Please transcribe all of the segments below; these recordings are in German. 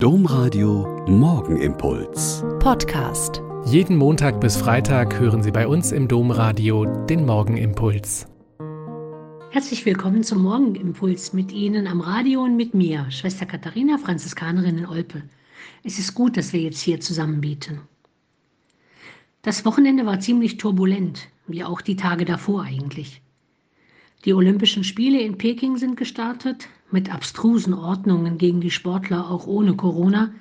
Domradio Morgenimpuls. Podcast. Jeden Montag bis Freitag hören Sie bei uns im Domradio den Morgenimpuls. Herzlich willkommen zum Morgenimpuls mit Ihnen am Radio und mit mir, Schwester Katharina, Franziskanerin in Olpe. Es ist gut, dass wir jetzt hier zusammen beten. Das Wochenende war ziemlich turbulent, wie auch die Tage davor eigentlich. Die Olympischen Spiele in Peking sind gestartet, mit abstrusen Ordnungen gegen die Sportler auch ohne Corona,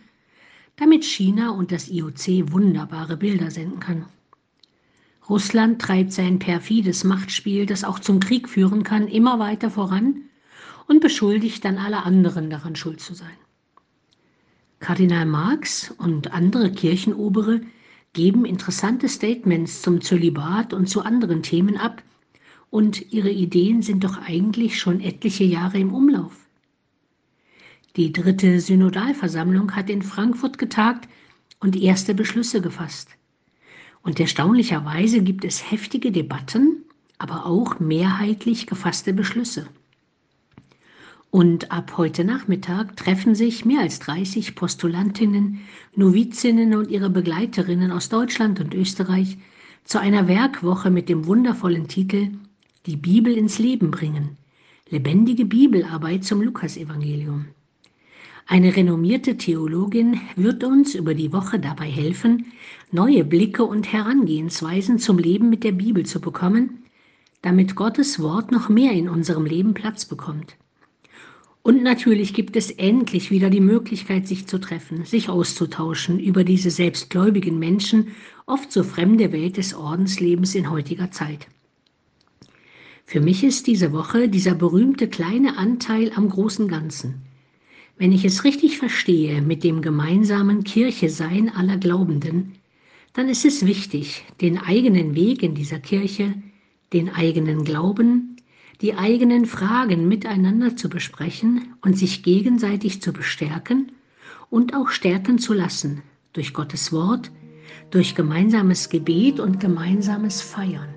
damit China und das IOC wunderbare Bilder senden kann. Russland treibt sein perfides Machtspiel, das auch zum Krieg führen kann, immer weiter voran und beschuldigt dann alle anderen daran schuld zu sein. Kardinal Marx und andere Kirchenobere geben interessante Statements zum Zölibat und zu anderen Themen ab, und ihre Ideen sind doch eigentlich schon etliche Jahre im Umlauf. Die dritte Synodalversammlung hat in Frankfurt getagt und erste Beschlüsse gefasst. Und erstaunlicherweise gibt es heftige Debatten, aber auch mehrheitlich gefasste Beschlüsse. Und ab heute Nachmittag treffen sich mehr als 30 Postulantinnen, Novizinnen und ihre Begleiterinnen aus Deutschland und Österreich zu einer Werkwoche mit dem wundervollen Titel die Bibel ins Leben bringen. Lebendige Bibelarbeit zum Lukasevangelium. Eine renommierte Theologin wird uns über die Woche dabei helfen, neue Blicke und Herangehensweisen zum Leben mit der Bibel zu bekommen, damit Gottes Wort noch mehr in unserem Leben Platz bekommt. Und natürlich gibt es endlich wieder die Möglichkeit, sich zu treffen, sich auszutauschen über diese selbstgläubigen Menschen, oft so fremde Welt des Ordenslebens in heutiger Zeit. Für mich ist diese Woche dieser berühmte kleine Anteil am großen Ganzen. Wenn ich es richtig verstehe mit dem gemeinsamen Kirche sein aller Glaubenden, dann ist es wichtig, den eigenen Weg in dieser Kirche, den eigenen Glauben, die eigenen Fragen miteinander zu besprechen und sich gegenseitig zu bestärken und auch stärken zu lassen durch Gottes Wort, durch gemeinsames Gebet und gemeinsames Feiern.